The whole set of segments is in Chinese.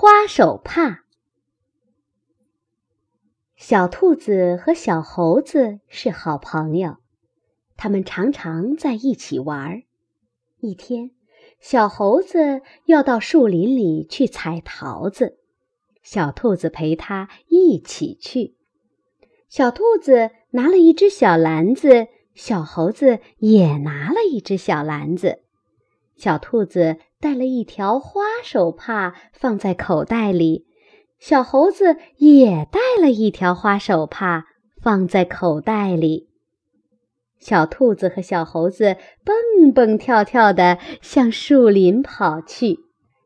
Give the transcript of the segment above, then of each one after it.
花手帕。小兔子和小猴子是好朋友，他们常常在一起玩儿。一天，小猴子要到树林里去采桃子，小兔子陪他一起去。小兔子拿了一只小篮子，小猴子也拿了一只小篮子。小兔子带了一条花手帕放在口袋里。小猴子也带了一条花手帕，放在口袋里。小兔子和小猴子蹦蹦跳跳地向树林跑去。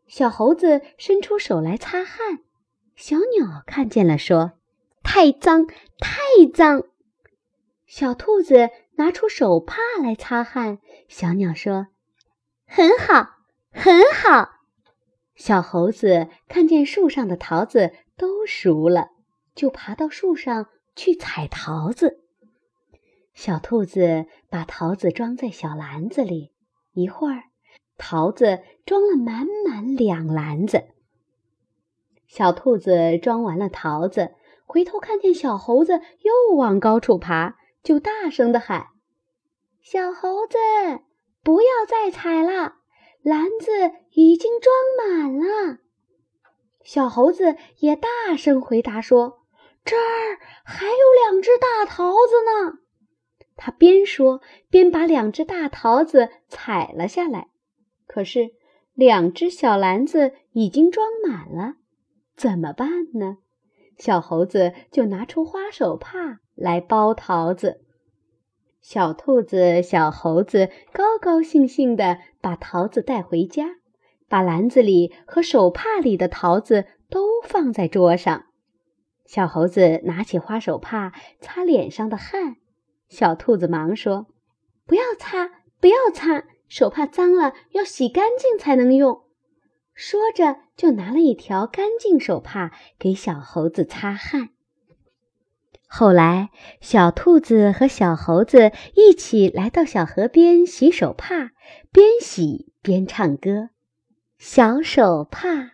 小猴子伸出手来擦汗，小鸟看见了，说：“太脏，太脏。”小兔子拿出手帕来擦汗，小鸟说：“很好，很好。”小猴子看见树上的桃子都熟了，就爬到树上去采桃子。小兔子把桃子装在小篮子里，一会儿，桃子装了满满两篮子。小兔子装完了桃子，回头看见小猴子又往高处爬，就大声地喊：“小猴子，不要再采了！”篮子已经装满了，小猴子也大声回答说：“这儿还有两只大桃子呢。”他边说边把两只大桃子采了下来。可是两只小篮子已经装满了，怎么办呢？小猴子就拿出花手帕来包桃子。小兔子、小猴子高高兴兴地把桃子带回家，把篮子里和手帕里的桃子都放在桌上。小猴子拿起花手帕擦脸上的汗，小兔子忙说：“不要擦，不要擦，手帕脏了要洗干净才能用。”说着，就拿了一条干净手帕给小猴子擦汗。后来，小兔子和小猴子一起来到小河边洗手帕，边洗边唱歌。小手帕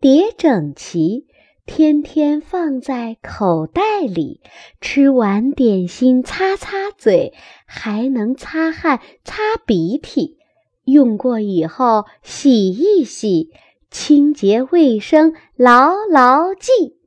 叠整齐，天天放在口袋里。吃完点心擦擦嘴，还能擦汗擦鼻涕。用过以后洗一洗，清洁卫生牢牢记。